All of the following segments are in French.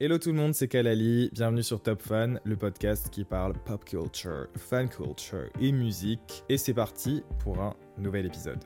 Hello tout le monde, c'est Kalali, bienvenue sur Top Fan, le podcast qui parle pop culture, fan culture et musique. Et c'est parti pour un nouvel épisode.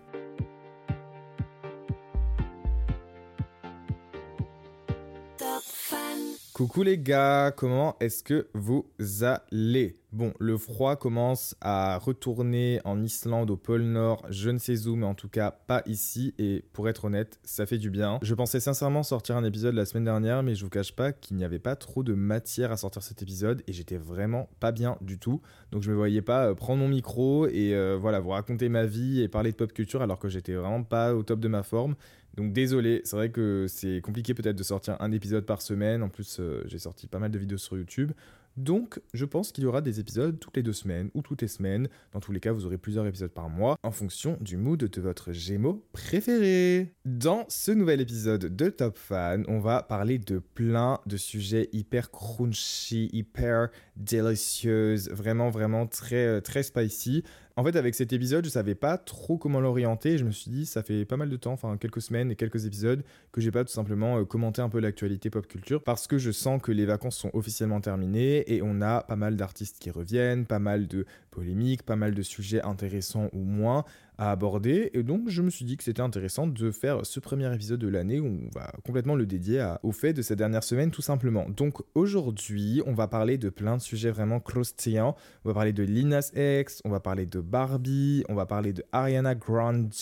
Coucou les gars, comment est-ce que vous allez? Bon, le froid commence à retourner en Islande, au pôle Nord, je ne sais où, mais en tout cas pas ici, et pour être honnête, ça fait du bien. Je pensais sincèrement sortir un épisode la semaine dernière, mais je vous cache pas qu'il n'y avait pas trop de matière à sortir cet épisode, et j'étais vraiment pas bien du tout. Donc je me voyais pas euh, prendre mon micro et euh, voilà, vous raconter ma vie et parler de pop culture alors que j'étais vraiment pas au top de ma forme. Donc désolé, c'est vrai que c'est compliqué peut-être de sortir un épisode par semaine. En plus, euh, j'ai sorti pas mal de vidéos sur YouTube. Donc, je pense qu'il y aura des épisodes toutes les deux semaines ou toutes les semaines. Dans tous les cas, vous aurez plusieurs épisodes par mois en fonction du mood de votre Gémeaux préféré. Dans ce nouvel épisode de Top Fan, on va parler de plein de sujets hyper crunchy, hyper délicieuses, vraiment, vraiment très, euh, très spicy. En fait, avec cet épisode, je savais pas trop comment l'orienter. Je me suis dit, ça fait pas mal de temps, enfin quelques semaines et quelques épisodes, que j'ai pas tout simplement euh, commenté un peu l'actualité pop culture parce que je sens que les vacances sont officiellement terminées et on a pas mal d'artistes qui reviennent, pas mal de polémiques, pas mal de sujets intéressants ou moins aborder. Et donc, je me suis dit que c'était intéressant de faire ce premier épisode de l'année où on va complètement le dédier au fait de cette dernière semaine, tout simplement. Donc, aujourd'hui, on va parler de plein de sujets vraiment croustillants. On va parler de Linas X, on va parler de Barbie, on va parler de Ariana Grande,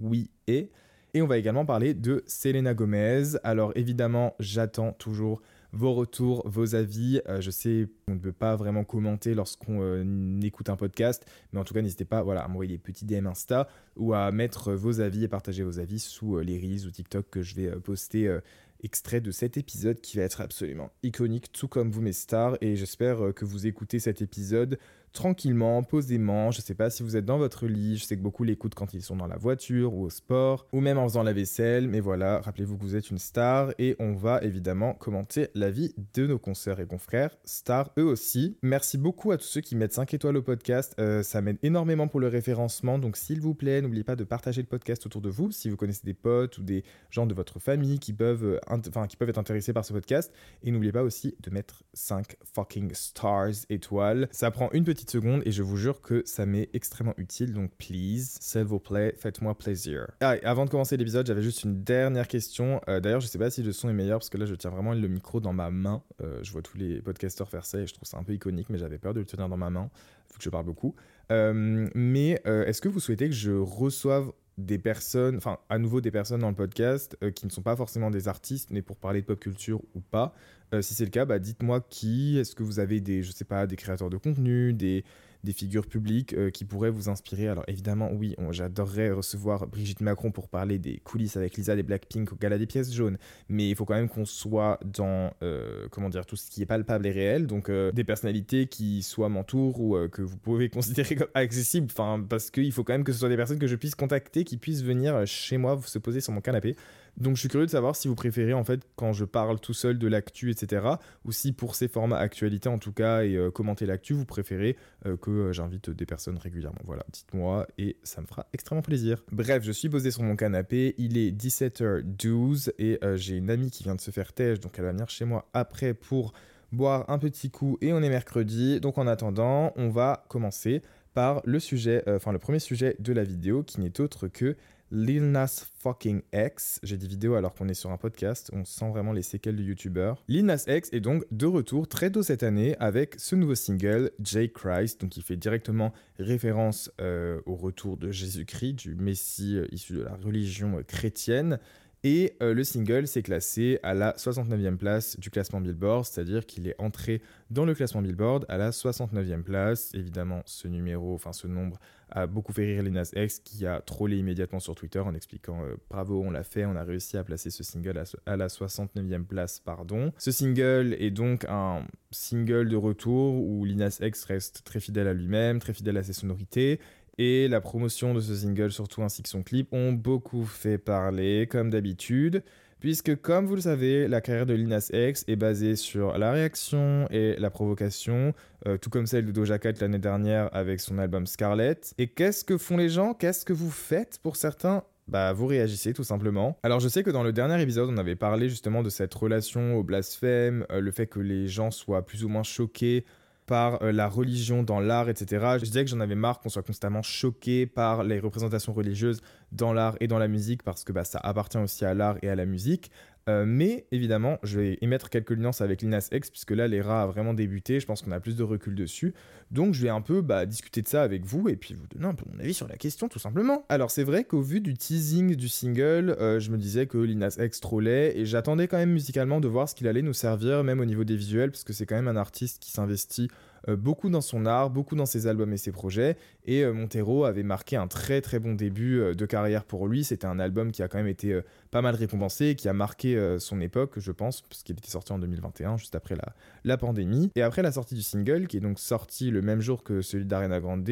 oui et. Et on va également parler de Selena Gomez. Alors, évidemment, j'attends toujours vos retours, vos avis. Euh, je sais qu'on ne peut pas vraiment commenter lorsqu'on euh, écoute un podcast, mais en tout cas, n'hésitez pas voilà, à m'envoyer des petits DM Insta ou à mettre vos avis et partager vos avis sous euh, les Reels ou TikTok que je vais poster extrait de cet épisode qui va être absolument iconique, tout comme vous mes stars, et j'espère que vous écoutez cet épisode tranquillement, posément. Je sais pas si vous êtes dans votre lit, je sais que beaucoup l'écoutent quand ils sont dans la voiture ou au sport, ou même en faisant la vaisselle, mais voilà, rappelez-vous que vous êtes une star et on va évidemment commenter la vie de nos consoeurs et confrères, stars eux aussi. Merci beaucoup à tous ceux qui mettent 5 étoiles au podcast, euh, ça m'aide énormément pour le référencement, donc s'il vous plaît, n'oubliez pas de partager le podcast autour de vous, si vous connaissez des potes ou des gens de votre famille qui peuvent, euh, enfin, qui peuvent être intéressés par ce podcast, et n'oubliez pas aussi de mettre 5 fucking stars étoiles, ça prend une petite seconde et je vous jure que ça m'est extrêmement utile. Donc, please, s'il vous plaît, faites-moi plaisir. Ah, avant de commencer l'épisode, j'avais juste une dernière question. Euh, d'ailleurs, je sais pas si le son est meilleur parce que là, je tiens vraiment le micro dans ma main. Euh, je vois tous les podcasteurs faire ça et je trouve ça un peu iconique, mais j'avais peur de le tenir dans ma main vu que je parle beaucoup. Euh, mais est-ce que vous souhaitez que je reçoive des personnes, enfin à nouveau des personnes dans le podcast qui ne sont pas forcément des artistes, mais pour parler de pop culture ou pas. si c'est le cas, bah, dites-moi qui. Est-ce que vous avez des, je sais pas, des créateurs de contenu, des, des figures publiques euh, qui pourraient vous inspirer. Alors évidemment, oui, j'adorerais recevoir Brigitte Macron pour parler des coulisses avec Lisa des Blackpink au Gala des pièces jaunes, mais il faut quand même qu'on soit dans, euh, comment dire, tout ce qui est palpable et réel, donc euh, des personnalités qui soit m'entourent ou que vous pouvez considérer comme accessibles, enfin, parce qu'il faut quand même que ce soit des personnes que je puisse contacter, qui puissent venir chez moi se poser sur mon canapé. Donc je suis curieux de savoir si vous préférez en fait quand je parle tout seul de l'actu, etc. Ou si pour ces formats actualité en tout cas et euh, commenter l'actu, vous préférez euh, que euh, j'invite des personnes régulièrement. Voilà, dites-moi et ça me fera extrêmement plaisir. Bref, je suis posé sur mon canapé, il est 17h12 et j'ai une amie qui vient de se faire têche, donc elle va venir chez moi après pour boire un petit coup et on est mercredi. Donc en attendant, on va commencer par le sujet, enfin le premier sujet de la vidéo qui n'est autre que Lil Nas fucking X. J'ai des vidéos alors qu'on est sur un podcast, on sent vraiment les séquelles du youtubeur. Lil Nas X est donc de retour très tôt cette année avec ce nouveau single, J. Christ, donc il fait directement référence euh, au retour de Jésus-Christ, du Messie euh, issu de la religion euh, chrétienne. Et le single s'est classé à la 69e place du classement Billboard, c'est-à-dire qu'il est entré dans le classement Billboard à la 69e place. Évidemment, ce numéro, enfin ce nombre a beaucoup fait rire Lil X qui a trollé immédiatement sur Twitter en expliquant euh, bravo, on l'a fait, on a réussi à placer ce single à, la 69e place, pardon. Ce single est donc un single de retour où Lil X reste très fidèle à lui-même, très fidèle à ses sonorités. Et la promotion de ce single, surtout ainsi que son clip, ont beaucoup fait parler, comme d'habitude puisque comme vous le savez, la carrière de Linas X est basée sur la réaction et la provocation, euh, tout comme celle de Doja l'année dernière avec son album Scarlet. Et qu'est-ce que font les gens? Qu'est-ce que vous faites pour certains? Bah, vous réagissez tout simplement. Alors, je sais que dans le dernier épisode, on avait parlé justement de cette relation au blasphème, euh, le fait que les gens soient plus ou moins choqués par euh, la religion dans l'art, etc. Je disais que j'en avais marre qu'on soit constamment choqué par les représentations religieuses dans l'art et dans la musique parce que bah, ça appartient aussi à l'art et à la musique. Euh, mais évidemment, je vais émettre quelques nuances avec Linas X, puisque là, l'ERA a vraiment débuté. Je pense qu'on a plus de recul dessus. Donc, je vais un peu bah, discuter de ça avec vous et puis vous donner un peu mon avis sur la question, tout simplement. Alors, c'est vrai qu'au vu du teasing du single, euh, je me disais que Linas X trollait et j'attendais quand même musicalement de voir ce qu'il allait nous servir, même au niveau des visuels, parce que c'est quand même un artiste qui s'investit beaucoup dans son art, beaucoup dans ses albums et ses projets. Et Montero avait marqué un très très bon début de carrière pour lui. C'était un album qui a quand même été pas mal récompensé, qui a marqué euh, son époque, je pense, parce qu'il était sorti en 2021, juste après la, pandémie. Et après la sortie du single, qui est donc sorti le même jour que celui d'Arena Grande,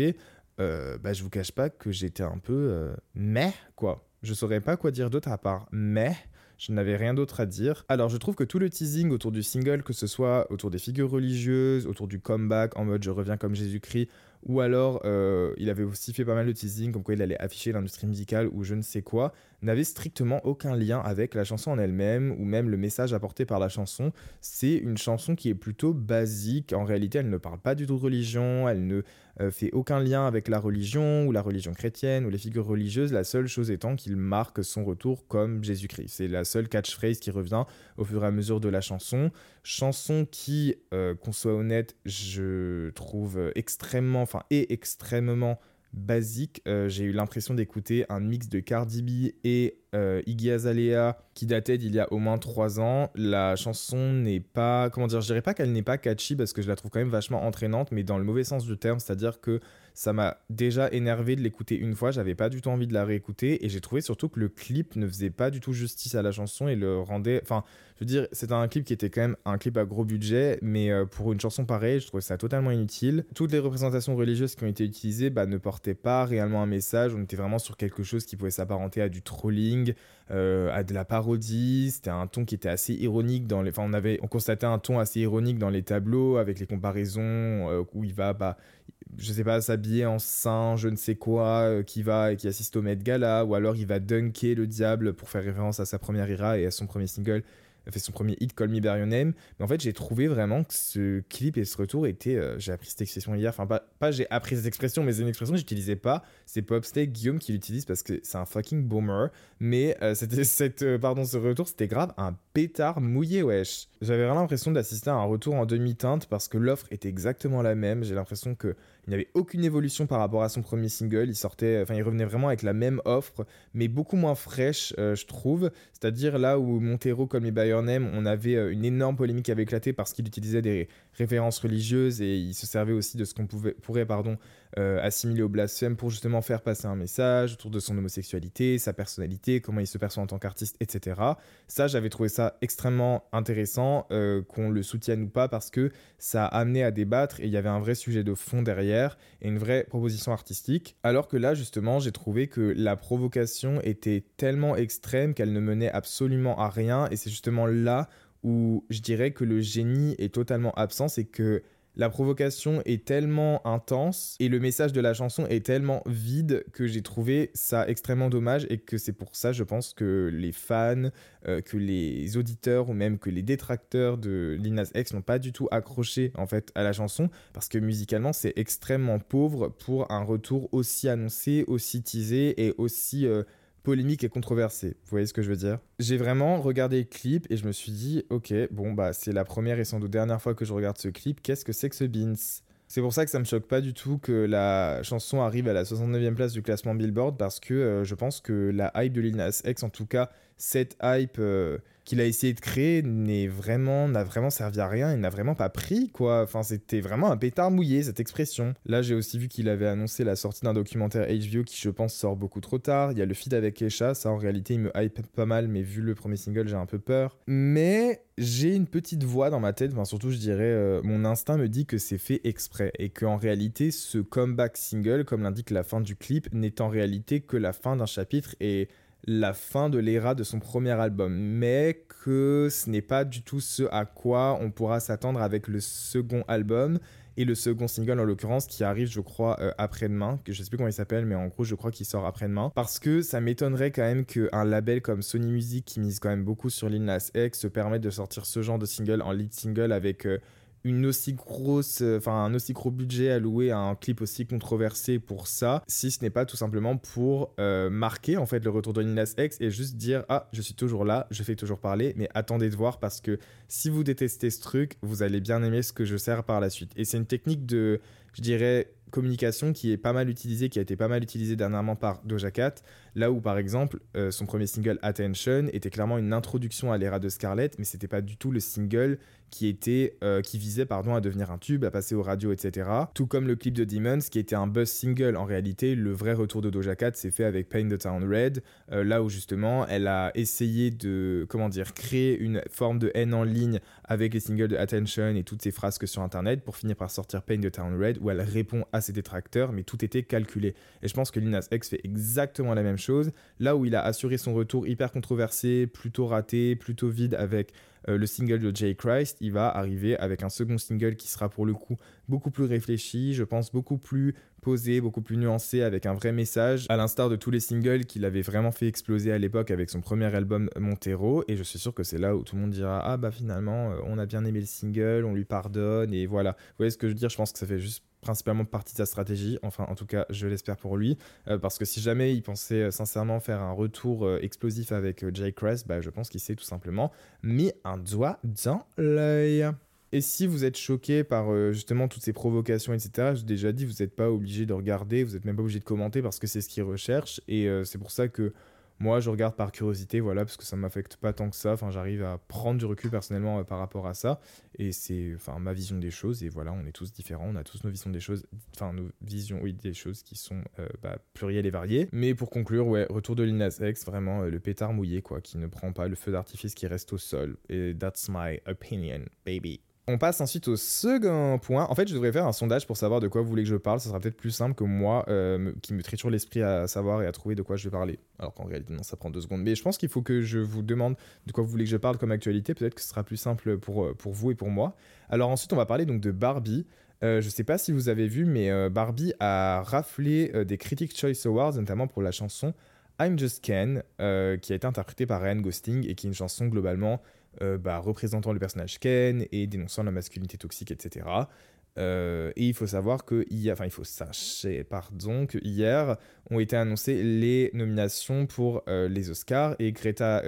euh, bah, je vous cache pas que j'étais un peu euh, mais quoi. Je saurais pas quoi dire d'autre à part mais. Je n'avais rien d'autre à dire. Alors, je trouve que tout le teasing autour du single, que ce soit autour des figures religieuses, autour du comeback en mode je reviens comme Jésus-Christ, ou alors euh, il avait aussi fait pas mal de teasing, comme quoi il allait afficher l'industrie musicale ou je ne sais quoi, n'avait strictement aucun lien avec la chanson en elle-même ou même le message apporté par la chanson. C'est une chanson qui est plutôt basique. En réalité, elle ne parle pas du tout de religion, elle ne euh, fait aucun lien avec la religion ou la religion chrétienne ou les figures religieuses. La seule chose étant qu'il marque son retour comme Jésus-Christ. C'est la seule catchphrase qui revient au fur et à mesure de la chanson. Chanson qui, euh, qu'on soit honnête, je trouve extrêmement, enfin, est extrêmement basique. Euh, j'ai eu l'impression d'écouter un mix de Cardi B et euh, Iggy Azalea qui datait d'il y a au moins 3 ans. La chanson n'est pas, comment dire, je dirais pas qu'elle n'est pas catchy parce que je la trouve quand même vachement entraînante, mais dans le mauvais sens du terme, c'est-à-dire que ça m'a déjà énervé de l'écouter une fois, j'avais pas du tout envie de la réécouter et j'ai trouvé surtout que le clip ne faisait pas du tout justice à la chanson et le rendait. Enfin, je veux dire, c'était un clip qui était quand même un clip à gros budget, mais euh, pour une chanson pareille, je trouvais ça totalement inutile. Toutes les représentations religieuses qui ont été utilisées bah, ne portaient pas réellement un message, on était vraiment sur quelque chose qui pouvait s'apparenter à du trolling, euh, à de la parodie. C'était un ton qui était assez ironique dans les. Enfin, on avait, on constatait un ton assez ironique dans les tableaux avec les comparaisons euh, où il va, bah, je sais pas, s'habiller en saint, je ne sais quoi, euh, qui va et qui assiste au Met Gala, ou alors il va dunker le diable pour faire référence à sa première ira et à son premier single fait son premier hit Call Me By Your Name. Mais en fait, j'ai trouvé vraiment que ce clip et ce retour étaient. Euh, j'ai appris cette expression hier. Enfin, pas, pas j'ai appris cette expression, mais c'est une expression que j'utilisais pas. C'est Popsteak Guillaume qui l'utilise parce que c'est un fucking boomer. Mais euh, c'était cette, euh, pardon, ce retour, c'était grave un pétard mouillé, wesh. J'avais vraiment l'impression d'assister à un retour en demi-teinte parce que l'offre était exactement la même. J'ai l'impression que il n'y avait aucune évolution par rapport à son premier single. Il sortait, enfin, il revenait vraiment avec la même offre, mais beaucoup moins fraîche, je trouve. C'est-à-dire là où Montero, comme les By on avait euh, une énorme polémique qui avait éclaté parce qu'il utilisait des références religieuses et il se servait aussi de ce qu'on pourrait pardon, euh, assimiler au blasphème pour justement faire passer un message autour de son homosexualité, sa personnalité, comment il se perçoit en tant qu'artiste, etc. Ça, j'avais trouvé ça extrêmement intéressant, euh, qu'on le soutienne ou pas, parce que ça a amené à débattre et il y avait un vrai sujet de fond derrière derrière et une vraie proposition artistique. Alors que là, justement, j'ai trouvé que la provocation était tellement extrême qu'elle ne menait absolument à rien. Et c'est justement là où je dirais que le génie est totalement absent, c'est que la provocation est tellement intense et le message de la chanson est tellement vide que j'ai trouvé ça extrêmement dommage et que c'est pour ça, je pense, que les fans, euh, que les auditeurs ou même que les détracteurs de Linas X n'ont pas du tout accroché en fait à la chanson parce que musicalement c'est extrêmement pauvre pour un retour aussi annoncé, aussi teasé et aussi euh, polémique et controversé. Vous voyez ce que je veux dire? J'ai vraiment regardé le clip et je me suis dit, ok, bon bah c'est la première et sans doute dernière fois que je regarde ce clip. Qu'est-ce que c'est que ce Beans? C'est pour ça que ça me choque pas du tout que la chanson arrive à la 69e place du classement Billboard parce que euh, je pense que la hype de Lil Nas X, en tout cas cette hype euh, qu'il a essayé de créer n'est vraiment n'a vraiment servi à rien il n'a vraiment pas pris quoi. Enfin c'était vraiment un pétard mouillé cette expression. Là j'ai aussi vu qu'il avait annoncé la sortie d'un documentaire HBO qui je pense sort beaucoup trop tard. Il y a le feed avec Kesha ça en réalité il me hype pas mal mais vu le premier single j'ai un peu peur. Mais j'ai une petite voix dans ma tête. Enfin surtout je dirais euh, mon instinct me dit que c'est fait exprès et qu'en réalité ce comeback single comme l'indique la fin du clip n'est en réalité que la fin d'un chapitre et la fin de l'ère de son premier album, mais que ce n'est pas du tout ce à quoi on pourra s'attendre avec le second album et le second single en l'occurrence qui arrive je crois euh, après-demain, que je sais plus comment il s'appelle mais en gros je crois qu'il sort après-demain. Parce que ça m'étonnerait quand même qu'un label comme Sony Music qui mise quand même beaucoup sur Lil Nas X se permette de sortir ce genre de single en lead single avec euh, une aussi grosse, euh, enfin un aussi gros budget alloué à un clip aussi controversé pour ça, si ce n'est pas tout simplement pour euh, marquer en fait le retour de Lil X et juste dire ah je suis toujours là, je fais toujours parler, mais attendez de voir parce que si vous détestez ce truc, vous allez bien aimer ce que je sers par la suite. Et c'est une technique de, je dirais, communication qui est pas mal utilisée, qui a été pas mal utilisée dernièrement par Doja Cat, là où par exemple euh, son premier single Attention était clairement une introduction à l'ère de Scarlett, mais c'était pas du tout le single qui était euh, qui visait pardon à devenir un tube, à passer aux radios, etc. Tout comme le clip de Demons qui était un buzz single. En réalité, le vrai retour de Doja Cat s'est fait avec Paint the Town Red, euh, là où justement elle a essayé de comment dire créer une forme de haine en ligne avec les singles de Attention et toutes ces frasques sur internet pour finir par sortir Paint the Town Red où elle répond à ses détracteurs, mais tout était calculé. Et je pense que Linas X fait exactement la même chose, là où il a assuré son retour hyper controversé, plutôt raté, plutôt vide avec euh, le single de Jay Christ, il va arriver avec un second single qui sera pour le coup beaucoup plus réfléchi, je pense beaucoup plus beaucoup plus nuancé, avec un vrai message, à l'instar de tous les singles qu'il avait vraiment fait exploser à l'époque avec son premier album Montero. Et je suis sûr que c'est là où tout le monde dira Ah bah finalement, euh, on a bien aimé le single, on lui pardonne, et voilà. Vous voyez ce que je veux dire? Je pense que ça fait juste principalement partie de sa stratégie, enfin en tout cas je l'espère pour lui, euh, parce que si jamais il pensait euh, sincèrement faire un retour explosif avec Jay Crest, bah, je pense qu'il s'est tout simplement mis un doigt dans l'œil. Et si vous êtes choqué par justement toutes ces provocations, etc., j'ai déjà dit, vous n'êtes pas obligé de regarder, vous n'êtes même pas obligé de commenter parce que c'est ce qu'il recherche. Et c'est pour ça que moi, je regarde par curiosité, voilà, parce que ça ne m'affecte pas tant que ça. Enfin, j'arrive à prendre du recul personnellement euh, par rapport à ça. Et c'est enfin, ma vision des choses. Et voilà, on est tous différents. On a tous nos visions des choses. Enfin, nos visions, oui, des choses qui sont euh, bah, plurielles et variées. Mais pour conclure, ouais, retour de Linas X, vraiment euh, le pétard mouillé, quoi, qui ne prend pas le feu d'artifice qui reste au sol. Et that's my opinion, baby. On passe ensuite au second point. En fait, je devrais faire un sondage pour savoir de quoi vous voulez que je parle. Ça sera peut-être plus simple que moi, euh, qui me toujours l'esprit à savoir et à trouver de quoi je vais parler. Alors qu'en réalité, non, ça prend deux secondes. Mais je pense qu'il faut que je vous demande de quoi vous voulez que je parle comme actualité. Peut-être que ce sera plus simple pour, euh, pour vous et pour moi. Alors ensuite, on va parler donc de Barbie. Euh, je ne sais pas si vous avez vu, mais Barbie a raflé des Critics' Choice Awards, notamment pour la chanson I'm Just Ken, qui a été interprétée par Ryan Gosling et qui est une chanson globalement euh, bah, représentant le personnage Ken et dénonçant la masculinité toxique, etc. Euh, et il faut savoir que hier, enfin il faut sachez, pardon, que hier ont été annoncées les nominations pour euh, les Oscars et Greta,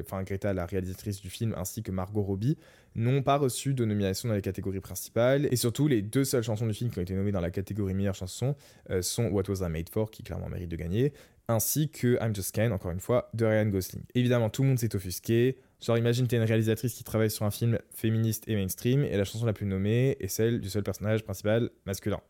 enfin Greta, la réalisatrice du film, ainsi que Margot Robbie n'ont pas reçu de nomination dans les catégories principales. Et surtout, les deux seules chansons du film qui ont été nommées dans la catégorie meilleure chanson sont What Was I Made For, qui clairement mérite de gagner, ainsi que I'm Just Ken, encore une fois, de Ryan Gosling. Évidemment, tout le monde s'est offusqué. Genre, imagine, t'es une réalisatrice qui travaille sur un film féministe et mainstream, et la chanson la plus nommée est celle du seul personnage principal masculin.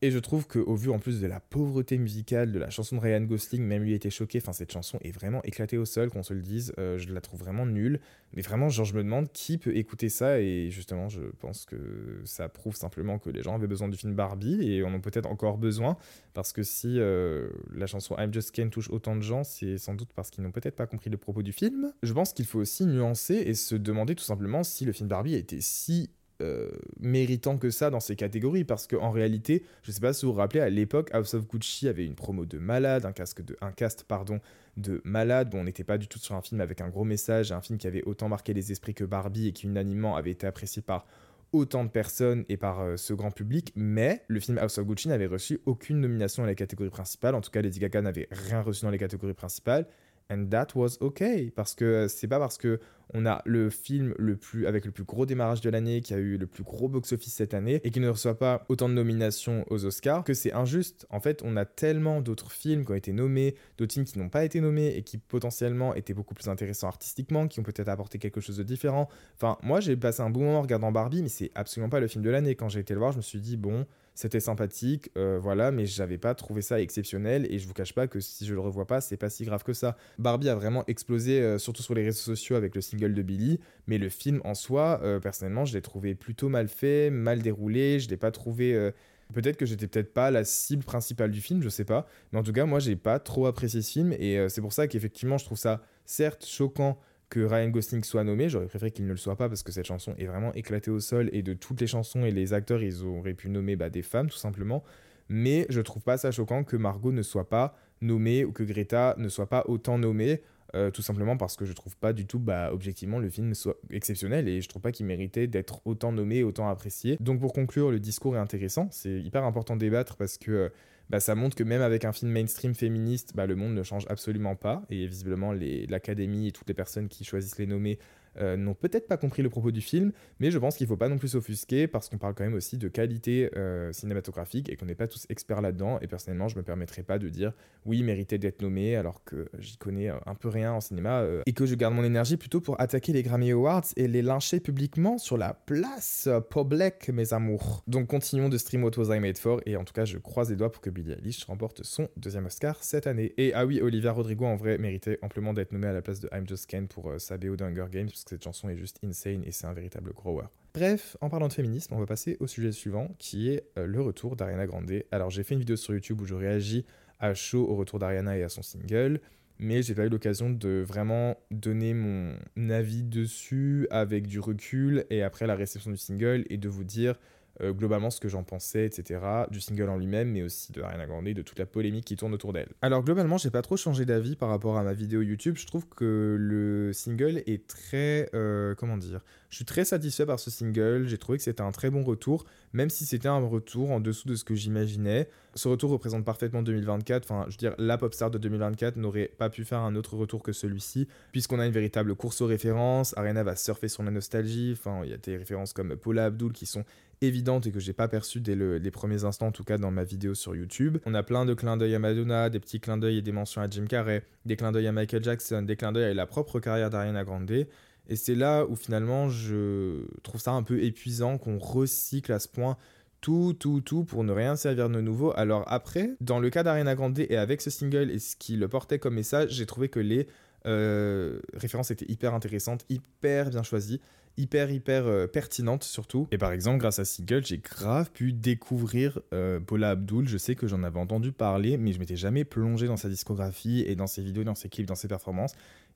Et je trouve qu'au vu en plus de la pauvreté musicale de la chanson de Ryan Gosling, même lui était choqué. Enfin, cette chanson est vraiment éclatée au sol, qu'on se le dise. Euh, je la trouve vraiment nulle. Mais vraiment, genre, je me demande qui peut écouter ça. Et justement, je pense que ça prouve simplement que les gens avaient besoin du film Barbie et en ont peut-être encore besoin. Parce que si euh, la chanson I'm Just Ken touche autant de gens, c'est sans doute parce qu'ils n'ont peut-être pas compris le propos du film. Je pense qu'il faut aussi nuancer et se demander tout simplement si le film Barbie a été si euh, méritant que ça dans ces catégories parce qu'en réalité, je sais pas si vous vous rappelez, à l'époque, House of Gucci avait une promo de malade, un, casque de, un cast pardon, de malade. Bon, on n'était pas du tout sur un film avec un gros message, un film qui avait autant marqué les esprits que Barbie et qui unanimement avait été apprécié par autant de personnes et par euh, ce grand public, mais le film House of Gucci n'avait reçu aucune nomination dans la catégorie principale. En tout cas, Lady Gaga n'avait rien reçu dans les catégories principales. And that was okay. Parce que euh, c'est pas parce que on a le film le plus, avec le plus gros démarrage de l'année, qui a eu le plus gros box-office cette année, et qui ne reçoit pas autant de nominations aux Oscars, que c'est injuste. En fait, on a tellement d'autres films qui ont été nommés, d'autres films qui n'ont pas été nommés, et qui potentiellement étaient beaucoup plus intéressants artistiquement, qui ont peut-être apporté quelque chose de différent. Enfin, moi, j'ai passé un bon moment en regardant Barbie, mais c'est absolument pas le film de l'année. Quand j'ai été le voir, je me suis dit, bon, c'était sympathique, euh, voilà, mais j'avais pas trouvé ça exceptionnel et je vous cache pas que si je le revois pas, c'est pas si grave que ça. Barbie a vraiment explosé, euh, surtout sur les réseaux sociaux avec le single de Billy, mais le film en soi, euh, personnellement, je l'ai trouvé plutôt mal fait, mal déroulé, je l'ai pas trouvé. Peut-être que j'étais peut-être pas la cible principale du film, je sais pas, mais en tout cas, moi j'ai pas trop apprécié ce film et c'est pour ça qu'effectivement, je trouve ça certes choquant que Ryan Gosling soit nommé. J'aurais préféré qu'il ne le soit pas parce que cette chanson est vraiment éclatée au sol et de toutes les chansons et les acteurs, ils auraient pu nommer bah, des femmes tout simplement. Mais je trouve pas ça choquant que Margot ne soit pas nommée ou que Greta ne soit pas autant nommée. Euh, tout simplement parce que je trouve pas du tout, bah, objectivement, le film soit exceptionnel et je trouve pas qu'il méritait d'être autant nommé, autant apprécié. Donc pour conclure, le discours est intéressant. C'est hyper important de débattre parce que euh, bah, ça montre que même avec un film mainstream féministe, bah, le monde ne change absolument pas. Et visiblement, l'académie et toutes les personnes qui choisissent les nommer euh, n'ont peut-être pas compris le propos du film, mais je pense qu'il ne faut pas non plus s'offusquer parce qu'on parle quand même aussi de qualité euh, cinématographique et qu'on n'est pas tous experts là-dedans. Et personnellement, je ne me permettrai pas de dire oui, méritait d'être nommé alors que j'y connais euh, un peu rien en cinéma et que je garde mon énergie plutôt pour attaquer les Grammy Awards et les lyncher publiquement sur la place publique, mes amours. Donc continuons de stream What Was I Made For et en tout cas, je croise les doigts pour que Billie Eilish remporte son deuxième Oscar cette année. Et ah oui, Olivia Rodrigo en vrai méritait amplement d'être nommée à la place de I'm Just Ken pour sa BO d'Hunger Games cette chanson est juste insane et c'est un véritable grower. Bref, en parlant de féminisme, on va passer au sujet suivant qui est euh, le retour d'Ariana Grande. Alors j'ai fait une vidéo sur YouTube où je réagis à chaud au retour d'Ariana et à son single, mais j'ai pas eu l'occasion de vraiment donner mon avis dessus avec du recul et après la réception du single et de vous dire euh, globalement ce que j'en pensais, etc. Du single en lui-même, mais aussi de Ariana Grande, de toute la polémique qui tourne autour d'elle. Alors globalement, j'ai pas trop changé d'avis par rapport à ma vidéo YouTube. Je trouve que le single est très, euh, comment dire, je suis très satisfait par ce single. J'ai trouvé que c'était un très bon retour, même si c'était un retour en dessous de ce que j'imaginais. Ce retour représente parfaitement 2024. Enfin, je veux dire, la pop star de 2024 n'aurait pas pu faire un autre retour que celui-ci, puisqu'on a une véritable course aux références. Ariana va surfer sur la nostalgie. Enfin, il y a des références comme Paula Abdul qui sont évidentes et que j'ai pas perçues dès les premiers instants, en tout cas dans ma vidéo sur YouTube. On a plein de clins d'œil à Madonna, des petits clins d'œil et des mentions à Jim Carrey, des clins d'œil à Michael Jackson, des clins d'œil à la propre carrière d'Ariana Grande. Et c'est là où finalement je trouve ça un peu épuisant qu'on recycle à ce point tout, tout, tout pour ne rien servir de nouveau. Alors après, dans le cas d'Ariana Grande et avec ce single et ce qui le portait comme message, j'ai trouvé que les euh, références étaient hyper intéressantes, hyper bien choisies, hyper, hyper euh, pertinentes surtout. Et par exemple, grâce à Single, j'ai grave pu découvrir euh, Paula Abdul. Je sais que j'en avais entendu parler, mais je m'étais jamais plongé dans sa discographie et dans ses vidéos, dans ses clips, dans ses performances.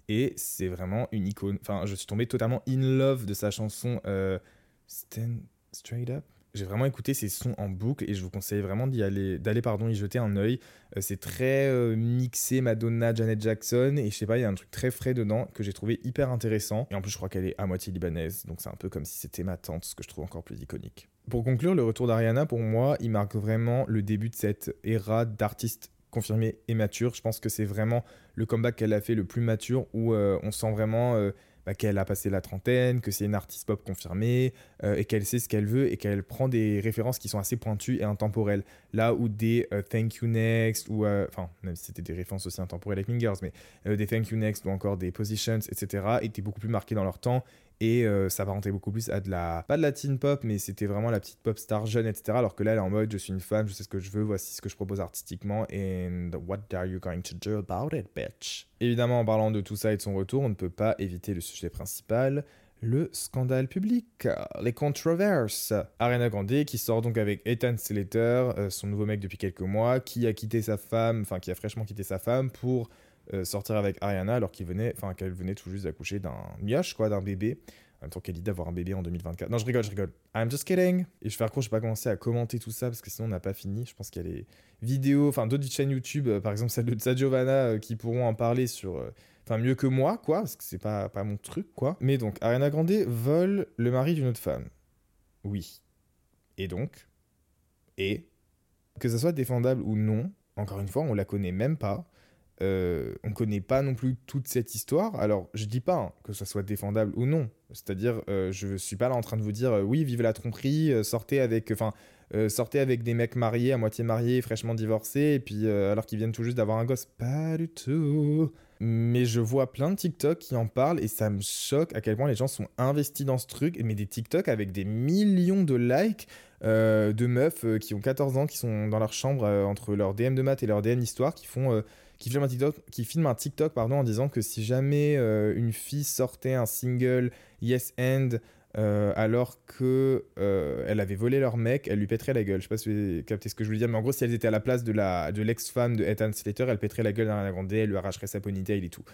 Et c'est vraiment une icône. Enfin, je suis tombé totalement in love de sa chanson euh, Stand Straight Up. J'ai vraiment écouté ses sons en boucle et je vous conseille vraiment d'y aller, d'aller pardon, y jeter un œil. Euh, c'est très euh, mixé Madonna, Janet Jackson et je sais pas, il y a un truc très frais dedans que j'ai trouvé hyper intéressant. Et en plus, je crois qu'elle est à moitié libanaise, donc c'est un peu comme si c'était ma tante, ce que je trouve encore plus iconique. Pour conclure, le retour d'Ariana, pour moi, il marque vraiment le début de cette ère d'artistes confirmé et mature. Je pense que c'est vraiment le comeback qu'elle a fait le plus mature où euh, on sent vraiment bah, qu'elle a passé la trentaine, que c'est une artiste pop confirmée euh, et qu'elle sait ce qu'elle veut et qu'elle prend des références qui sont assez pointues et intemporelles. Là où des Thank You Next ou enfin même si c'était des références aussi intemporelles avec Mingers, mais des Thank You Next ou encore des Positions, etc. étaient beaucoup plus marqués dans leur temps et ça ça apparentait beaucoup plus à de la pas de la teen pop mais c'était vraiment la petite pop star jeune etc alors que là elle est en mode je suis une femme je sais ce que je veux voici ce que je propose artistiquement and what are you going to do about it bitch? Évidemment en parlant de tout ça et de son retour on ne peut pas éviter le sujet principal le scandale public, les controverses. Ariana Grande qui sort donc avec Ethan Slater, euh, son nouveau mec depuis quelques mois, qui a quitté sa femme, enfin qui a fraîchement quitté sa femme pour euh, sortir avec Ariana alors qu'il venait, enfin qu'elle venait tout juste d'accoucher d'un mioche quoi, d'un bébé. En même temps qu'elle dit d'avoir un bébé en 2024. Non, je rigole, je rigole. I'm just kidding. Et je faire court, je vais pas commencer à commenter tout ça parce que sinon on n'a pas fini. Je pense qu'il y a les vidéos, enfin d'autres chaînes YouTube, euh, par exemple celle de Giovanna, qui pourront en parler sur Enfin, mieux que moi, quoi, parce que c'est pas, pas mon truc, quoi. Mais donc, Ariana Grande vole le mari d'une autre femme. Oui. Et donc? Et? Que ça soit défendable ou non, encore une fois, on la connaît même pas. Euh, on connaît pas non plus toute cette histoire. Alors, je dis pas hein, que ça soit défendable ou non. C'est-à-dire, euh, je suis pas là en train de vous dire euh, oui, vive la tromperie, sortez avec, enfin, sortez avec des mecs mariés, à moitié mariés, fraîchement divorcés, et puis alors qu'ils viennent tout juste d'avoir un gosse. Pas du tout. Mais je vois plein de TikTok qui en parlent et ça me choque à quel point les gens sont investis dans ce truc. Mais des TikTok avec des millions de likes de meufs qui ont 14 ans, qui sont dans leur chambre entre leur DM de maths et leur DM d'histoire, qui font. Qui filment un TikTok, qui filment un TikTok pardon, en disant que si jamais une fille sortait un single Yes and euh, alors que euh, elle avait volé leur mec, elle lui pèterait la gueule. Je sais pas si vous avez capté ce que je veux dire, mais en gros, si elle était à la place de la l'ex-femme de Ethan Slater, elle pèterait la gueule d'Ariana Grande, elle lui arracherait sa ponytail et tout.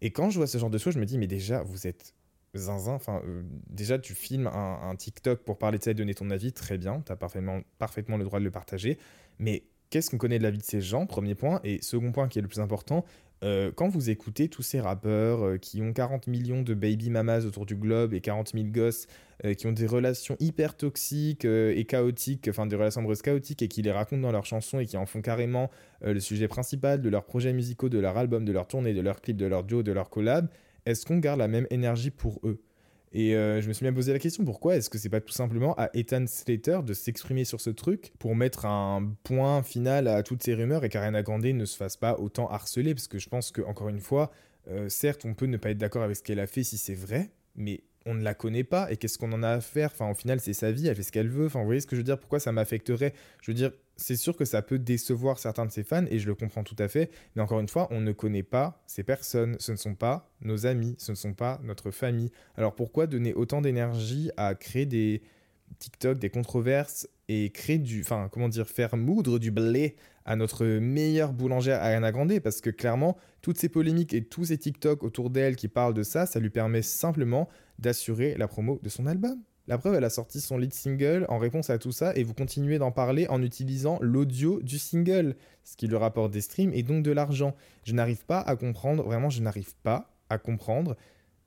Et quand je vois ce genre de choses, je me dis, mais déjà, vous êtes zinzin. Enfin, euh, déjà, tu filmes un, TikTok pour parler de ça et donner ton avis, très bien, tu as parfaitement, parfaitement le droit de le partager. Mais qu'est-ce qu'on connaît de la vie de ces gens, premier point. Et second point qui est le plus important, euh, quand vous écoutez tous ces rappeurs euh, qui ont 40 millions de baby mamas autour du globe et 40 000 gosses euh, qui ont des relations hyper toxiques et chaotiques, enfin des relations amoureuses chaotiques et qui les racontent dans leurs chansons et qui en font carrément le sujet principal de leurs projets musicaux, de leur album, de leur tournée, de leurs clips, de leur duo, de leur collab, est-ce qu'on garde la même énergie pour eux? Et euh, je me suis bien posé la question, pourquoi est-ce que c'est pas tout simplement à Ethan Slater de s'exprimer sur ce truc pour mettre un point final à toutes ces rumeurs et qu'Ariana Grande ne se fasse pas autant harceler? Parce que je pense que, encore une fois, euh, certes, on peut ne pas être d'accord avec ce qu'elle a fait si c'est vrai, mais on ne la connaît pas. Et qu'est-ce qu'on en a à faire? Enfin, au final, c'est sa vie, elle fait ce qu'elle veut. Enfin, vous voyez ce que je veux dire? Pourquoi ça m'affecterait? Je veux dire, c'est sûr que ça peut décevoir certains de ses fans et je le comprends tout à fait. Mais encore une fois, on ne connaît pas ces personnes. Ce ne sont pas nos amis, ce ne sont pas notre famille. Alors pourquoi donner autant d'énergie à créer des TikTok, des controverses et créer du, enfin, comment dire, faire moudre du blé à notre meilleure boulangère Ariana Grande? Parce que clairement, toutes ces polémiques et tous ces TikTok autour d'elle qui parlent de ça, ça lui permet simplement d'assurer la promo de son album. La preuve, elle a sorti son lead single en réponse à tout ça et vous continuez d'en parler en utilisant l'audio du single, ce qui lui rapporte des streams et donc de l'argent. Je n'arrive pas à comprendre, vraiment, je n'arrive pas à comprendre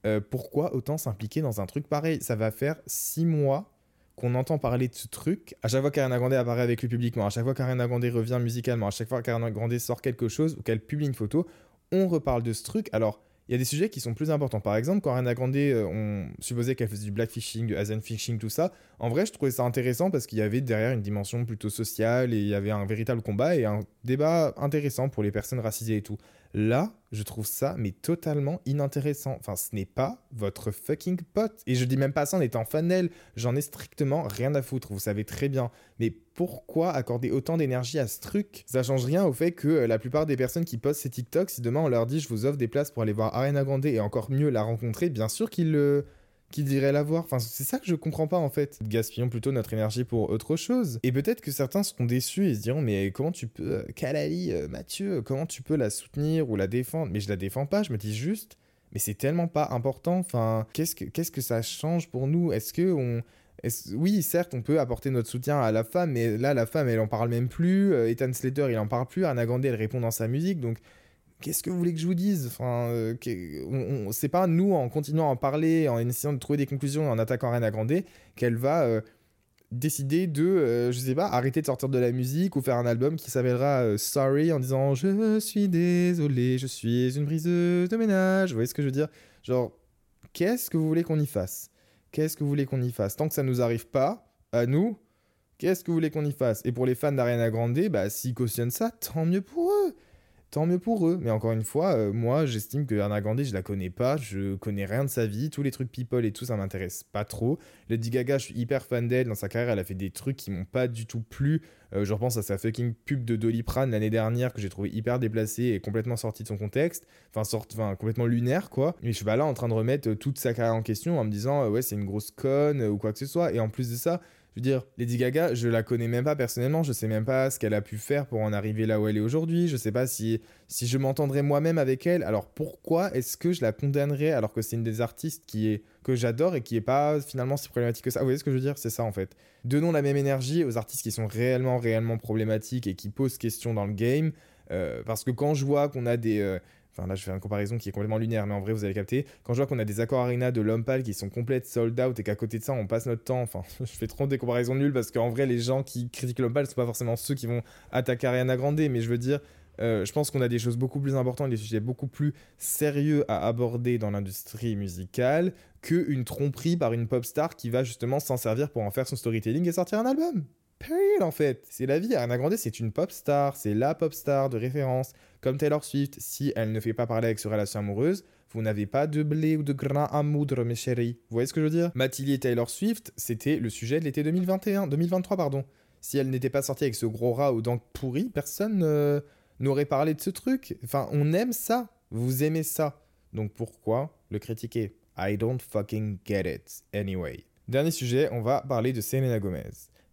euh, pourquoi autant s'impliquer dans un truc pareil. Ça va faire six mois qu'on entend parler de ce truc. À chaque fois qu'Ariana Grande apparaît avec lui publiquement, à chaque fois qu'Ariana Grande revient musicalement, à chaque fois qu'Ariana Grande sort quelque chose ou qu'elle publie une photo, on reparle de ce truc. Alors, il y a des sujets qui sont plus importants. Par exemple, quand Ariana Grande, euh, on supposait qu'elle faisait du blackfishing, du Asian fishing, tout ça. En vrai, je trouvais ça intéressant parce qu'il y avait derrière une dimension plutôt sociale et il y avait un véritable combat et un débat intéressant pour les personnes racisées et tout. Là, je trouve ça mais totalement inintéressant. Enfin, ce n'est pas votre fucking pote. Et je dis même pas ça en étant fanel. J'en ai strictement rien à foutre. Vous savez très bien. Mais pourquoi accorder autant d'énergie à ce truc? Ça change rien au fait que euh, la plupart des personnes qui postent ces TikTok, si demain on leur dit je vous offre des places pour aller voir Ariana Grande et encore mieux la rencontrer, bien sûr qu'ils le qui dirait la voir Enfin, c'est ça que je comprends pas en fait. Gaspillons plutôt notre énergie pour autre chose. Et peut-être que certains seront déçus et se diront mais comment tu peux, euh, Kalali, euh, Mathieu, comment tu peux la soutenir ou la défendre? Mais je la défends pas, je me dis juste, mais c'est tellement pas important. Enfin, qu'est-ce que qu'est-ce que ça change pour nous? Est-ce que on oui, certes, on peut apporter notre soutien à la femme, mais là, la femme, elle en parle même plus. Euh, Ethan Slater, il en parle plus. Anna Grande, elle répond dans sa musique. Donc, qu'est-ce que vous voulez que je vous dise? Enfin, euh, c'est pas nous en continuant à en parler, en essayant de trouver des conclusions, en attaquant Ariana Grande, qu'elle va euh, décider de, euh, je sais pas, arrêter de sortir de la musique ou faire un album qui s'appellera Sorry en disant je suis désolé, je suis une briseuse de ménage. Vous voyez ce que je veux dire? Genre, qu'est-ce que vous voulez qu'on y fasse? Qu'est-ce que vous voulez qu'on y fasse? Tant que ça nous arrive pas, à nous, qu'est-ce que vous voulez qu'on y fasse? Et pour les fans d'Ariana Grande, bah s'ils cautionnent ça, tant mieux pour eux tant mieux pour eux. Mais encore une fois, euh, moi, j'estime que Ariana Grande, je la connais pas, je connais rien de sa vie, tous les trucs people et tout, ça m'intéresse pas trop. Lady Gaga, je suis hyper fan d'elle, dans sa carrière, elle a fait des trucs qui m'ont pas du tout plu. Euh, je repense à sa fucking pub de Doliprane l'année dernière que j'ai trouvé hyper déplacée et complètement sortie de son contexte, enfin, enfin complètement lunaire quoi. Mais je suis pas là en train de remettre euh, toute sa carrière en question en me disant ouais c'est une grosse conne ou quoi que ce soit. Et en plus de ça, je veux dire, Lady Gaga, je la connais même pas personnellement, je sais même pas ce qu'elle a pu faire pour en arriver là où elle est aujourd'hui, je sais pas si, si je m'entendrais moi-même avec elle, alors pourquoi est-ce que je la condamnerais alors que c'est une des artistes qui est, que j'adore et qui est pas finalement si problématique que ça? Vous voyez ce que je veux dire? C'est ça en fait. Donnons la même énergie aux artistes qui sont réellement, réellement problématiques et qui posent question dans le game, euh, parce que quand je vois qu'on a des... Euh, Enfin là je fais une comparaison qui est complètement lunaire, mais en vrai vous allez capter. Quand je vois qu'on a des accords arena de l'homme qui sont complètes sold out et qu'à côté de ça on passe notre temps, enfin je fais trop des comparaisons nulles parce qu'en vrai les gens qui critiquent l'homme ne sont pas forcément ceux qui vont attaquer Ariana Grande, mais je veux dire, euh, je pense qu'on a des choses beaucoup plus importantes, des sujets beaucoup plus sérieux à aborder dans l'industrie musicale qu'une tromperie par une pop star qui va justement s'en servir pour en faire son storytelling et sortir un album. Period en fait. C'est la vie. Ariana Grande, c'est une pop star. C'est la pop star de référence. Comme Taylor Swift, si elle ne fait pas parler avec ses relations amoureuses, vous n'avez pas de blé ou de grain à moudre, mes chéris. Vous voyez ce que je veux dire? Mathilde et Taylor Swift, c'était le sujet de l'été 2021, 2023, pardon. Si elle n'était pas sortie avec ce gros rat aux dents pourries, personne euh, n'aurait parlé de ce truc. Enfin, on aime ça. Vous aimez ça. Donc pourquoi le critiquer? I don't fucking get it. Anyway. Dernier sujet, on va parler de Selena Gomez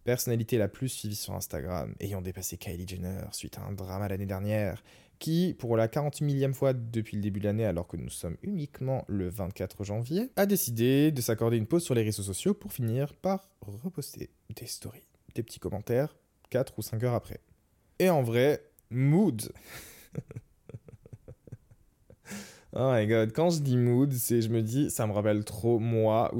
personnalité la plus suivie sur Instagram, ayant dépassé Kylie Jenner suite à un drama l'année dernière, qui, pour la 40 millième fois depuis le début de l'année, alors que nous sommes uniquement le 24 janvier, a décidé de s'accorder une pause sur les réseaux sociaux pour finir par reposter des stories, des petits commentaires, 4 ou 5 heures après. Et en vrai, mood Oh my god, quand je dis mood, c'est je me dis ça me rappelle trop moi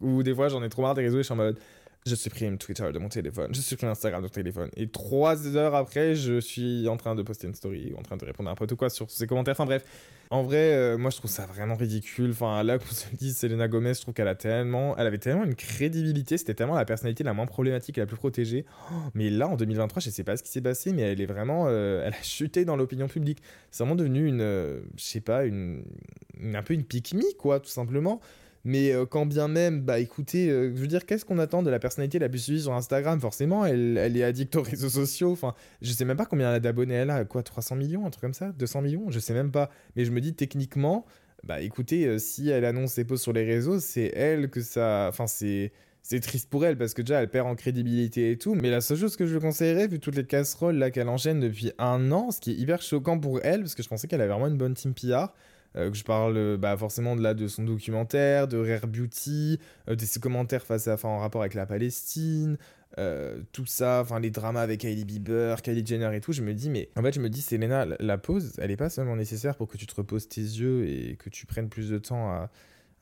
ou, des fois j'en ai trop marre des réseaux et je suis en mode je supprime Twitter de mon téléphone, je supprime Instagram de mon téléphone. Et trois heures après, je suis en train de poster une story en train de répondre à un pote ou quoi sur ses commentaires. Enfin bref, en vrai, euh, moi je trouve ça vraiment ridicule. Enfin là, qu'on se dit Selena Gomez, je trouve qu'elle a tellement, elle avait tellement une crédibilité, c'était tellement la personnalité la moins problématique et la plus protégée. Oh, mais là, en 2023, je sais pas ce qui s'est passé, mais elle est vraiment, euh, elle a chuté dans l'opinion publique. C'est vraiment devenu une, euh, je sais pas, une, un peu une pique quoi, tout simplement. Mais euh, quand bien même, bah écoutez, euh, je veux dire, qu'est-ce qu'on attend de la personnalité la plus suivie sur Instagram? Forcément, elle, elle, est addicte aux réseaux sociaux. Enfin, je sais même pas combien elle a d'abonnés elle a. Quoi, 300 millions, un truc comme ça 200 millions Je sais même pas. Mais je me dis, techniquement, bah écoutez, euh, si elle annonce ses posts sur les réseaux, c'est elle que ça. Enfin, c'est. C'est triste pour elle parce que déjà elle perd en crédibilité et tout. Mais la seule chose que je conseillerais, vu toutes les casseroles là qu'elle enchaîne depuis un an, ce qui est hyper choquant pour elle, parce que je pensais qu'elle avait vraiment une bonne team PR, euh, que je parle euh, bah, forcément de là de son documentaire, de Rare Beauty, euh, de ses commentaires face à, en rapport avec la Palestine, tout ça, enfin les dramas avec Kylie Bieber, Kylie Jenner et tout, je me dis mais en fait je me dis Selena, la pause, elle est pas seulement nécessaire pour que tu te reposes tes yeux et que tu prennes plus de temps à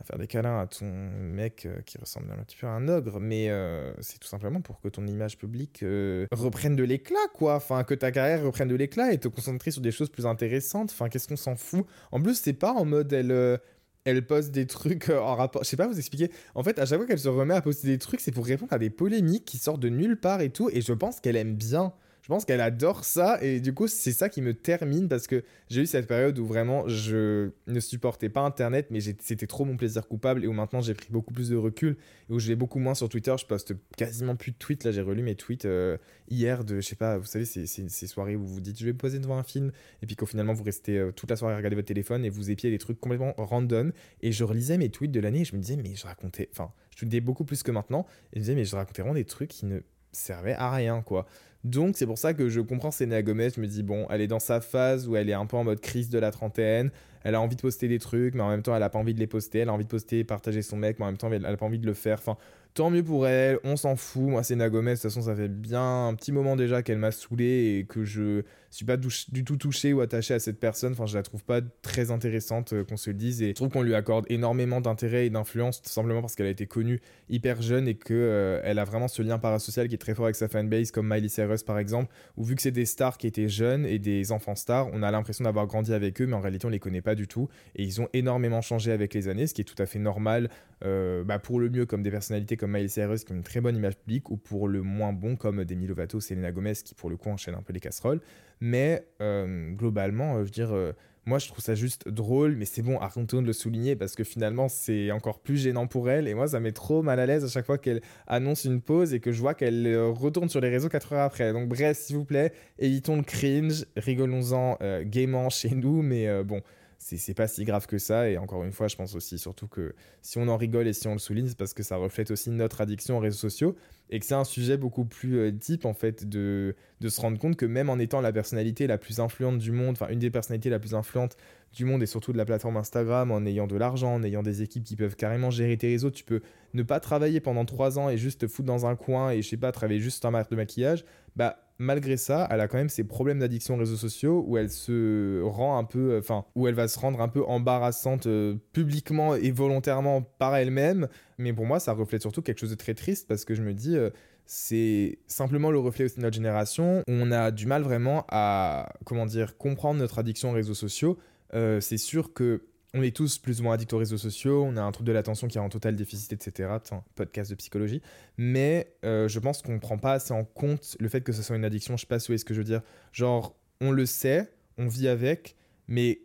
faire des câlins à ton mec euh, qui ressemble un petit peu à un ogre, mais euh, c'est tout simplement pour que ton image publique euh, reprenne de l'éclat, quoi. Enfin, que ta carrière reprenne de l'éclat et te concentrer sur des choses plus intéressantes. Enfin, qu'est-ce qu'on s'en fout? En plus, c'est pas en mode elle. elle poste des trucs en rapport. Je sais pas vous expliquer. En fait, à chaque fois qu'elle se remet à poster des trucs, c'est pour répondre à des polémiques qui sortent de nulle part et tout. Et je pense qu'elle aime bien je pense qu'elle adore ça et du coup c'est ça qui me termine parce que j'ai eu cette période où vraiment je ne supportais pas internet mais c'était trop mon plaisir coupable et où maintenant j'ai pris beaucoup plus de recul et où je vais beaucoup moins sur Twitter. Je poste quasiment plus de tweets. Là j'ai relu mes tweets euh, hier de je sais pas vous savez ces, ces, soirées où vous vous dites je vais poser devant un film et puis qu'au finalement vous restez euh, toute la soirée à regarder votre téléphone et vous épiez des trucs complètement random. Et je relisais mes tweets de l'année et je me disais mais je racontais enfin je tweetais beaucoup plus que maintenant. Et je me disais mais je racontais vraiment des trucs qui ne servait à rien, quoi. Donc c'est pour ça que je comprends Selena Gomez, je me dis bon, elle est dans sa phase où elle est un peu en mode crise de la trentaine, elle a envie de poster des trucs, mais en même temps elle a pas envie de les poster, elle a envie de poster, partager son mec, mais en même temps elle a pas envie de le faire. Enfin, tant mieux pour elle, on s'en fout. Moi, c'est Gomez, de toute façon, ça fait bien un petit moment déjà qu'elle m'a saoulé et que je suis pas du tout touché ou attaché à cette personne. Enfin, je la trouve pas très intéressante, euh, qu'on se le dise. Et je trouve qu'on lui accorde énormément d'intérêt et d'influence, tout simplement parce qu'elle a été connue hyper jeune et que euh, elle a vraiment ce lien parasocial qui est très fort avec sa fanbase, comme Miley Cyrus par exemple, où vu que c'est des stars qui étaient jeunes et des enfants stars, on a l'impression d'avoir grandi avec eux, mais en réalité on les connaît pas du tout. Et ils ont énormément changé avec les années, ce qui est tout à fait normal, euh, bah, pour le mieux comme des personnalités comme Miley Cyrus qui ont une très bonne image publique, ou pour le moins bon comme Demi Lovato, Selena Gomez qui pour le coup enchaînent un peu les casseroles. Mais euh, globalement, je veux dire moi, je trouve ça juste drôle, mais c'est bon, Argenton de le souligner parce que finalement, c'est encore plus gênant pour elle. Et moi, ça met trop mal à l'aise à chaque fois qu'elle annonce une pause et que je vois qu'elle euh, retourne sur les réseaux 4 heures après. Donc, bref, s'il vous plaît, évitons le cringe, rigolons-en euh, gaiement chez nous, mais euh, bon c'est pas si grave que ça. Et encore une fois, je pense aussi surtout que si on en rigole et si on le souligne, c'est parce que ça reflète aussi notre addiction aux réseaux sociaux et que c'est un sujet beaucoup plus euh, deep en fait de, de se rendre compte que même en étant la personnalité la plus influente du monde, enfin une des personnalités la plus influentes du monde et surtout de la plateforme Instagram, en ayant de l'argent, en ayant des équipes qui peuvent carrément gérer tes réseaux, tu peux ne pas travailler pendant trois ans et juste te foutre dans un coin et je sais pas, travailler juste en marque de maquillage, bah malgré ça, elle a quand même ses problèmes d'addiction aux réseaux sociaux où elle se rend un peu, enfin, où elle va se rendre un peu embarrassante euh, publiquement et volontairement par elle-même. Mais pour moi, ça reflète surtout quelque chose de très triste parce que je me dis, euh, c'est simplement le reflet aussi de notre génération. On a du mal vraiment à, comment dire, comprendre notre addiction aux réseaux sociaux. Euh, c'est sûr que on est tous plus ou moins addicts aux réseaux sociaux, on a un trouble de l'attention qui est en total déficit, etc. podcast de psychologie. Mais euh, je pense qu'on ne prend pas assez en compte le fait que ce soit une addiction. Je sais pas si vous voyez ce que je veux dire. Genre, on le sait, on vit avec, mais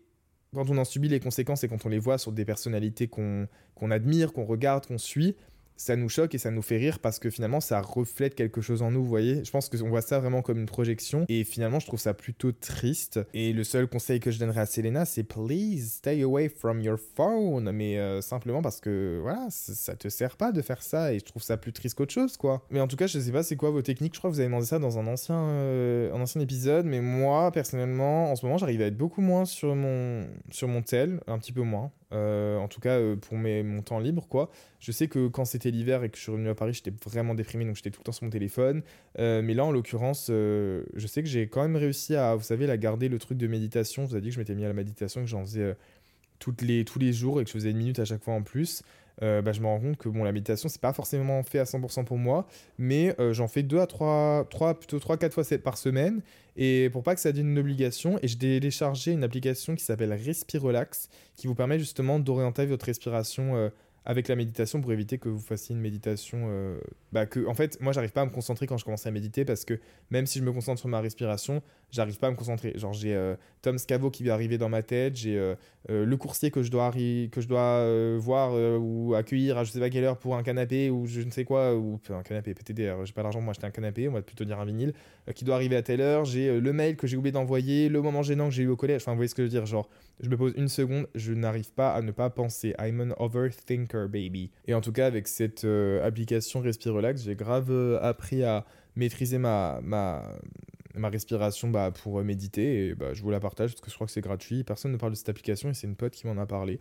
quand on en subit les conséquences et quand on les voit sur des personnalités qu'on admire, qu'on regarde, qu'on suit, ça nous choque et ça nous fait rire parce que finalement ça reflète quelque chose en nous, vous voyez. Je pense qu'on voit ça vraiment comme une projection et finalement je trouve ça plutôt triste. Et le seul conseil que je donnerais à Selena, c'est please stay away from your phone. Mais euh, simplement parce que voilà, ça te sert pas de faire ça et je trouve ça plus triste qu'autre chose quoi. Mais en tout cas, je sais pas c'est quoi vos techniques. Je crois que vous avez demandé ça dans un ancien, euh, un ancien épisode. Mais moi personnellement, en ce moment, j'arrive à être beaucoup moins sur mon, sur mon tel, un petit peu moins. Euh, en tout cas euh, pour mes, mon temps libre quoi. Je sais que quand c'était l'hiver et que je suis revenu à Paris, j'étais vraiment déprimé donc j'étais tout le temps sur mon téléphone. Euh, mais là en l'occurrence, je sais que j'ai quand même réussi à, vous savez, la garder le truc de méditation. Je vous ai dit que je m'étais mis à la méditation, que j'en faisais les, tous les jours et que je faisais une minute à chaque fois en plus. Bah, je me rends compte que bon, la méditation, c'est pas forcément fait à 100% pour moi, mais j'en fais 2 à 3, 3 plutôt 3-4 fois par semaine. Et pour pas que ça devienne une obligation, et j'ai téléchargé une application qui s'appelle Respirelax, qui vous permet justement d'orienter votre respiration euh, avec la méditation pour éviter que vous fassiez une méditation. Euh, bah que, en fait, moi, j'arrive pas à me concentrer quand je commence à méditer parce que même si je me concentre sur ma respiration, j'arrive pas à me concentrer. Genre, j'ai euh, Tom Scavo qui va arriver dans ma tête, j'ai euh, le coursier que je dois, que je dois voir ou accueillir à je sais pas quelle heure pour un canapé ou je ne sais quoi, ou un canapé PTDR, j'ai pas l'argent pour m'acheter un canapé, on va plutôt dire un vinyle, qui doit arriver à telle heure, j'ai le mail que j'ai oublié d'envoyer, le moment gênant que j'ai eu au collège, enfin, vous voyez ce que je veux dire, genre, je me pose une seconde, je n'arrive pas à ne pas penser. I'm an overthinker, baby. Et en tout cas, avec cette euh, application Respirelax, j'ai grave euh, appris à maîtriser ma, ma, ma respiration bah, pour euh, méditer. Et bah, je vous la partage parce que je crois que c'est gratuit. Personne ne parle de cette application et c'est une pote qui m'en a parlé.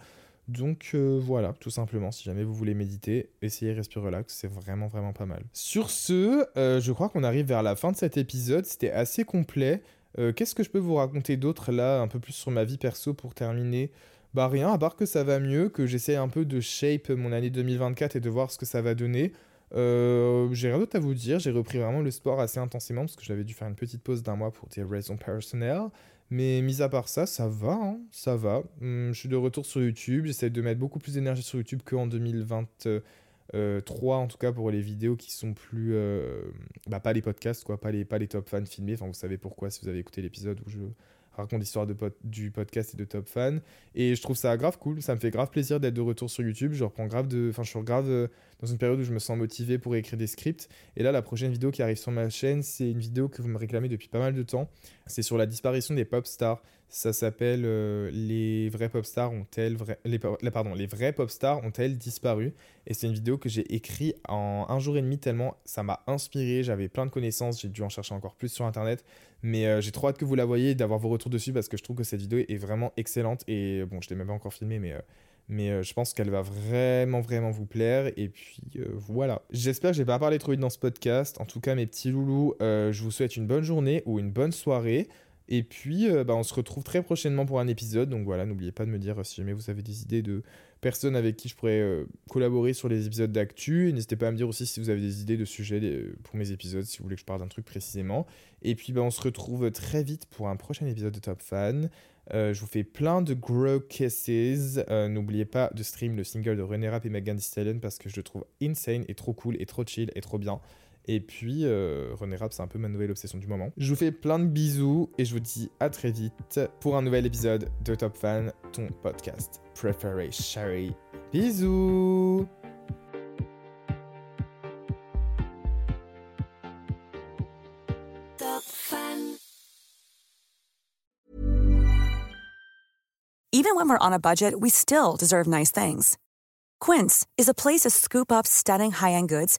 Donc voilà, tout simplement, si jamais vous voulez méditer, essayez Respirelax, c'est vraiment vraiment pas mal. Sur ce, je crois qu'on arrive vers la fin de cet épisode, c'était assez complet. Euh, qu'est-ce que je peux vous raconter d'autre là, un peu plus sur ma vie perso pour terminer? Bah rien, à part que ça va mieux, que j'essaie un peu de shape mon année 2024 et de voir ce que ça va donner. Euh, j'ai rien d'autre à vous dire, j'ai repris vraiment le sport assez intensément parce que j'avais dû faire une petite pause d'un mois pour des raisons personnelles. Mais mis à part ça, ça va, hein, ça va. Hum, je suis de retour sur YouTube, j'essaie de mettre beaucoup plus d'énergie sur YouTube qu'en 2020. 3 en tout cas pour les vidéos qui sont plus euh, bah, pas les podcasts quoi pas les pas les top fans filmés enfin vous savez pourquoi si vous avez écouté l'épisode où je raconte l'histoire du podcast et de top fans et je trouve ça grave cool. Ça me fait grave plaisir d'être de retour sur YouTube. Je reprends grave de enfin je suis grave euh, dans une période où je me sens motivé pour écrire des scripts. Et là la prochaine vidéo qui arrive sur ma chaîne c'est une vidéo que vous me réclamez depuis pas mal de temps. C'est sur la disparition des pop stars ça s'appelle euh, Les vrais pop stars ont-elles les, pardon, les ont-elles disparu Et c'est une vidéo que j'ai écrite en un jour et demi tellement ça m'a inspiré, j'avais plein de connaissances, j'ai dû en chercher encore plus sur internet, mais euh, j'ai trop hâte que vous la voyez, d'avoir vos retours dessus parce que je trouve que cette vidéo est vraiment excellente et bon, je l'ai même pas encore filmée mais euh, je pense qu'elle va vraiment, vraiment vous plaire. Et puis voilà. J'espère que j'ai pas parlé trop vite dans ce podcast. En tout cas, mes petits loulous, je vous souhaite une bonne journée ou une bonne soirée. Et puis, euh, bah, on se retrouve très prochainement pour un épisode. Donc voilà, n'oubliez pas de me dire si jamais vous avez des idées de personnes avec qui je pourrais euh, collaborer sur les épisodes d'actu. N'hésitez pas à me dire aussi si vous avez des idées de sujets euh, pour mes épisodes, si vous voulez que je parle d'un truc précisément. Et puis, bah, on se retrouve très vite pour un prochain épisode de Top Fan. je vous fais plein de grow kisses. N'oubliez pas de stream le single de René Rapp et Megan Thee parce que je le trouve insane et trop cool et trop chill et trop bien. Et puis, euh, René Rap, c'est un peu ma nouvelle obsession du moment. Je vous fais plein de bisous et je vous dis à très vite pour un nouvel épisode de Top Fan, ton podcast préféré, Sherry. Bisous Even when we're on a budget, we still deserve nice things. Quince is a place to scoop up stunning high-end goods